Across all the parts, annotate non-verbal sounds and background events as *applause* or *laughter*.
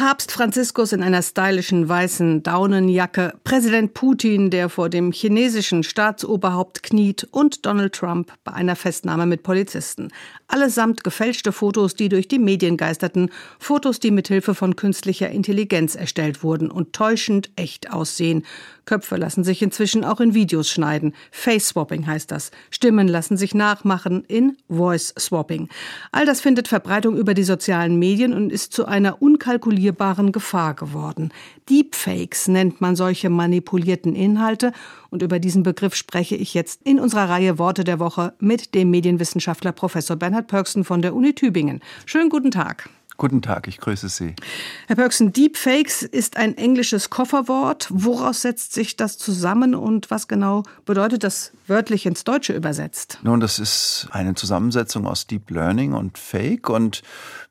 Papst Franziskus in einer stylischen weißen Daunenjacke, Präsident Putin, der vor dem chinesischen Staatsoberhaupt kniet und Donald Trump bei einer Festnahme mit Polizisten. Allesamt gefälschte Fotos, die durch die Medien geisterten, Fotos, die mithilfe von künstlicher Intelligenz erstellt wurden und täuschend echt aussehen. Köpfe lassen sich inzwischen auch in Videos schneiden. Face-Swapping heißt das. Stimmen lassen sich nachmachen in Voice-Swapping. All das findet Verbreitung über die sozialen Medien und ist zu einer unkalkulierbaren Gefahr geworden. Deepfakes nennt man solche manipulierten Inhalte und über diesen Begriff spreche ich jetzt in unserer Reihe Worte der Woche mit dem Medienwissenschaftler Professor Bernhard Pörksen von der Uni Tübingen. Schönen guten Tag. Guten Tag, ich grüße Sie. Herr Pörksen, Deepfakes ist ein englisches Kofferwort. Woraus setzt sich das zusammen und was genau bedeutet das wörtlich ins Deutsche übersetzt? Nun, das ist eine Zusammensetzung aus Deep Learning und Fake und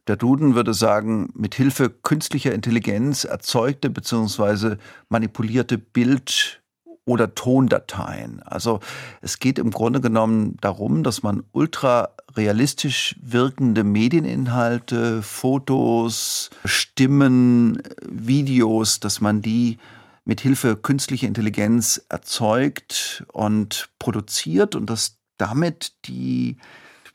der Duden würde sagen, mit Hilfe künstlicher Intelligenz erzeugte bzw. manipulierte Bild oder Tondateien. Also es geht im Grunde genommen darum, dass man ultra realistisch wirkende Medieninhalte, Fotos, Stimmen, Videos, dass man die mit Hilfe künstlicher Intelligenz erzeugt und produziert und dass damit die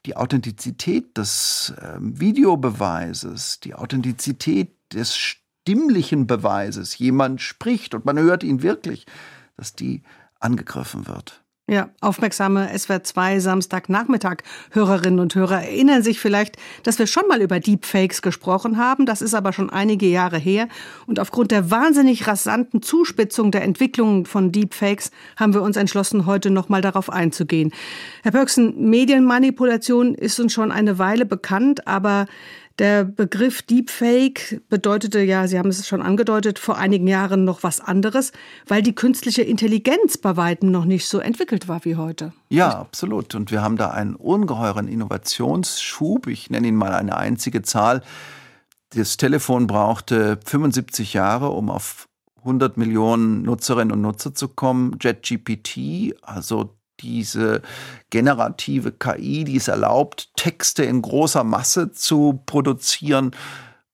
die Authentizität des äh, Videobeweises, die Authentizität des stimmlichen Beweises, jemand spricht und man hört ihn wirklich, dass die angegriffen wird. Ja, aufmerksame SWR2 Samstagnachmittag Hörerinnen und Hörer erinnern sich vielleicht, dass wir schon mal über Deepfakes gesprochen haben. Das ist aber schon einige Jahre her. Und aufgrund der wahnsinnig rasanten Zuspitzung der Entwicklung von Deepfakes haben wir uns entschlossen, heute noch mal darauf einzugehen. Herr Pörksen, Medienmanipulation ist uns schon eine Weile bekannt, aber der Begriff Deepfake bedeutete ja, Sie haben es schon angedeutet, vor einigen Jahren noch was anderes, weil die künstliche Intelligenz bei weitem noch nicht so entwickelt war wie heute. Ja, absolut. Und wir haben da einen ungeheuren Innovationsschub. Ich nenne ihn mal eine einzige Zahl. Das Telefon brauchte 75 Jahre, um auf 100 Millionen Nutzerinnen und Nutzer zu kommen. JetGPT, also diese generative KI, die es erlaubt, Texte in großer Masse zu produzieren,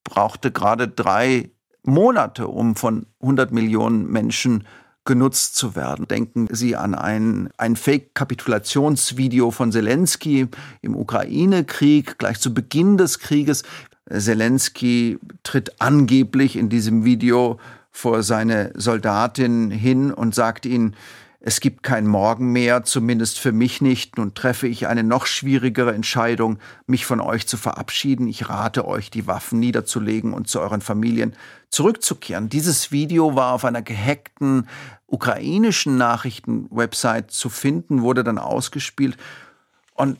brauchte gerade drei Monate, um von 100 Millionen Menschen genutzt zu werden. Denken Sie an ein, ein Fake-Kapitulationsvideo von Zelensky im Ukraine-Krieg, gleich zu Beginn des Krieges. Zelensky tritt angeblich in diesem Video vor seine Soldatin hin und sagt ihnen, es gibt kein Morgen mehr, zumindest für mich nicht. Nun treffe ich eine noch schwierigere Entscheidung, mich von euch zu verabschieden. Ich rate euch, die Waffen niederzulegen und zu euren Familien zurückzukehren. Dieses Video war auf einer gehackten ukrainischen Nachrichtenwebsite zu finden, wurde dann ausgespielt und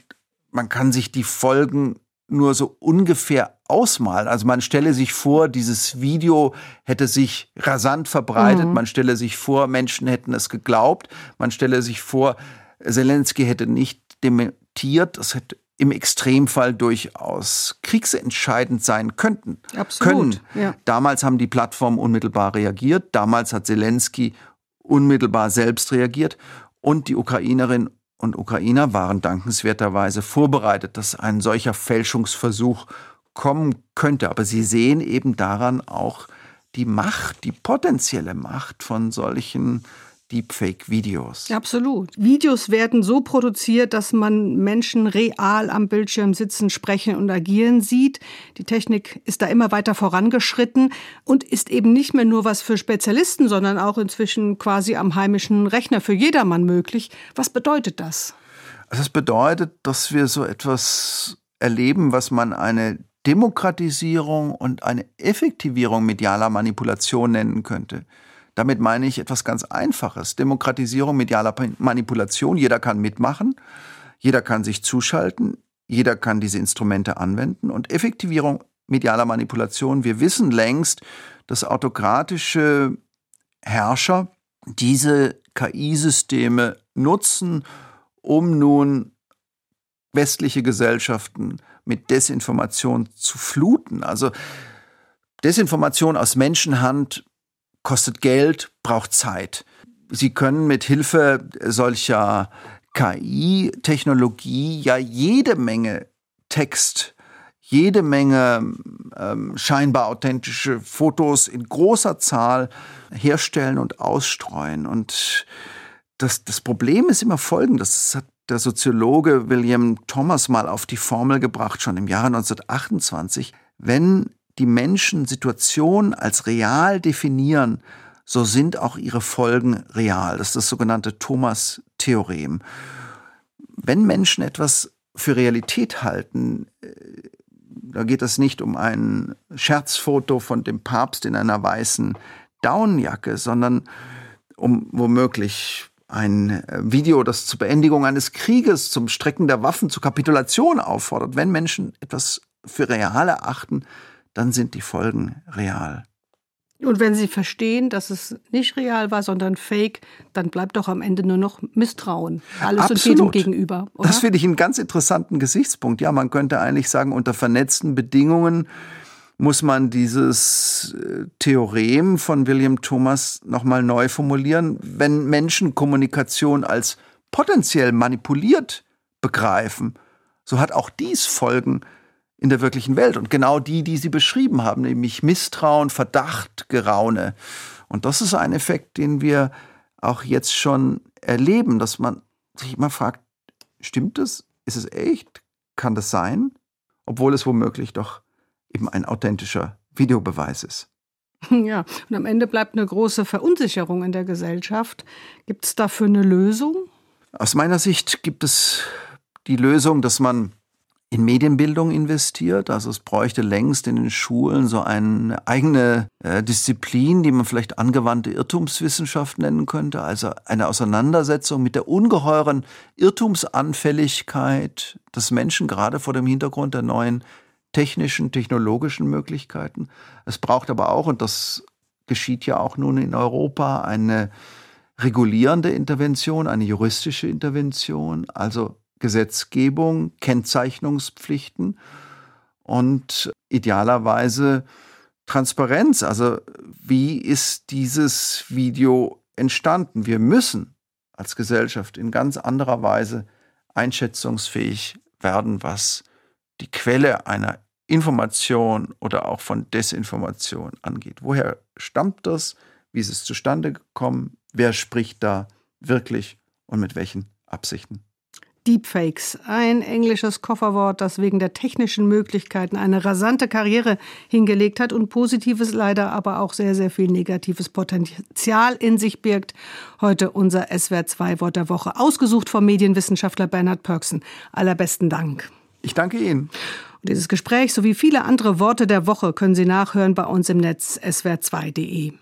man kann sich die Folgen nur so ungefähr ausmalen. Also man stelle sich vor, dieses Video hätte sich rasant verbreitet. Mhm. Man stelle sich vor, Menschen hätten es geglaubt. Man stelle sich vor, Zelensky hätte nicht dementiert. Das hätte im Extremfall durchaus kriegsentscheidend sein könnten. Absolut. Können. Ja. Damals haben die Plattformen unmittelbar reagiert. Damals hat Zelensky unmittelbar selbst reagiert. Und die Ukrainerin und Ukrainer waren dankenswerterweise vorbereitet, dass ein solcher Fälschungsversuch kommen könnte. Aber sie sehen eben daran auch die Macht, die potenzielle Macht von solchen Deepfake-Videos. Absolut. Videos werden so produziert, dass man Menschen real am Bildschirm sitzen, sprechen und agieren sieht. Die Technik ist da immer weiter vorangeschritten und ist eben nicht mehr nur was für Spezialisten, sondern auch inzwischen quasi am heimischen Rechner für jedermann möglich. Was bedeutet das? Also es bedeutet, dass wir so etwas erleben, was man eine Demokratisierung und eine Effektivierung medialer Manipulation nennen könnte. Damit meine ich etwas ganz Einfaches. Demokratisierung medialer Manipulation. Jeder kann mitmachen, jeder kann sich zuschalten, jeder kann diese Instrumente anwenden. Und Effektivierung medialer Manipulation. Wir wissen längst, dass autokratische Herrscher diese KI-Systeme nutzen, um nun westliche Gesellschaften mit Desinformation zu fluten. Also Desinformation aus Menschenhand kostet Geld, braucht Zeit. Sie können mit Hilfe solcher KI-Technologie ja jede Menge Text, jede Menge ähm, scheinbar authentische Fotos in großer Zahl herstellen und ausstreuen. Und das, das Problem ist immer folgendes. Das hat der Soziologe William Thomas mal auf die Formel gebracht, schon im Jahre 1928. Wenn die Menschen Situationen als real definieren, so sind auch ihre Folgen real. Das ist das sogenannte Thomas-Theorem. Wenn Menschen etwas für Realität halten, äh, da geht es nicht um ein Scherzfoto von dem Papst in einer weißen Daunenjacke, sondern um womöglich ein äh, Video, das zur Beendigung eines Krieges, zum Strecken der Waffen, zur Kapitulation auffordert. Wenn Menschen etwas für real erachten, dann sind die Folgen real. Und wenn Sie verstehen, dass es nicht real war, sondern fake, dann bleibt doch am Ende nur noch Misstrauen. Alles Absolut. und jedem gegenüber. Oder? Das finde ich einen ganz interessanten Gesichtspunkt. Ja, man könnte eigentlich sagen, unter vernetzten Bedingungen muss man dieses äh, Theorem von William Thomas nochmal neu formulieren. Wenn Menschen Kommunikation als potenziell manipuliert begreifen, so hat auch dies Folgen in der wirklichen Welt. Und genau die, die Sie beschrieben haben, nämlich Misstrauen, Verdacht, Geraune. Und das ist ein Effekt, den wir auch jetzt schon erleben, dass man sich immer fragt, stimmt es? Ist es echt? Kann das sein? Obwohl es womöglich doch eben ein authentischer Videobeweis ist. *laughs* Ja, und am Ende bleibt eine große Verunsicherung in der Gesellschaft. Gibt es dafür eine Lösung? Aus meiner Sicht gibt es die Lösung, dass man in Medienbildung investiert. Also es bräuchte längst in den Schulen so eine eigene äh, Disziplin, die man vielleicht angewandte Irrtumswissenschaft nennen könnte. Also eine Auseinandersetzung mit der ungeheuren Irrtumsanfälligkeit des Menschen, gerade vor dem Hintergrund der neuen technischen, technologischen Möglichkeiten. Es braucht aber auch, und das geschieht ja auch nun in Europa, eine regulierende Intervention, eine juristische Intervention, also Gesetzgebung, Kennzeichnungspflichten und idealerweise Transparenz. Also wie ist dieses Video entstanden? Wir müssen als Gesellschaft in ganz anderer Weise einschätzungsfähig werden, was die Quelle einer Information oder auch von Desinformation angeht. Woher stammt das? Wie ist es zustande gekommen? Wer spricht da wirklich und mit welchen Absichten? Deepfakes, ein englisches Kofferwort, das wegen der technischen Möglichkeiten eine rasante Karriere hingelegt hat und positives leider aber auch sehr, sehr viel negatives Potenzial in sich birgt. Heute unser SWR 2 Wort der Woche, ausgesucht vom Medienwissenschaftler Bernhard Pörksen. Allerbesten Dank. Ich danke Ihnen. Und dieses Gespräch sowie viele andere Worte der Woche können Sie nachhören bei uns im Netz swr2.de.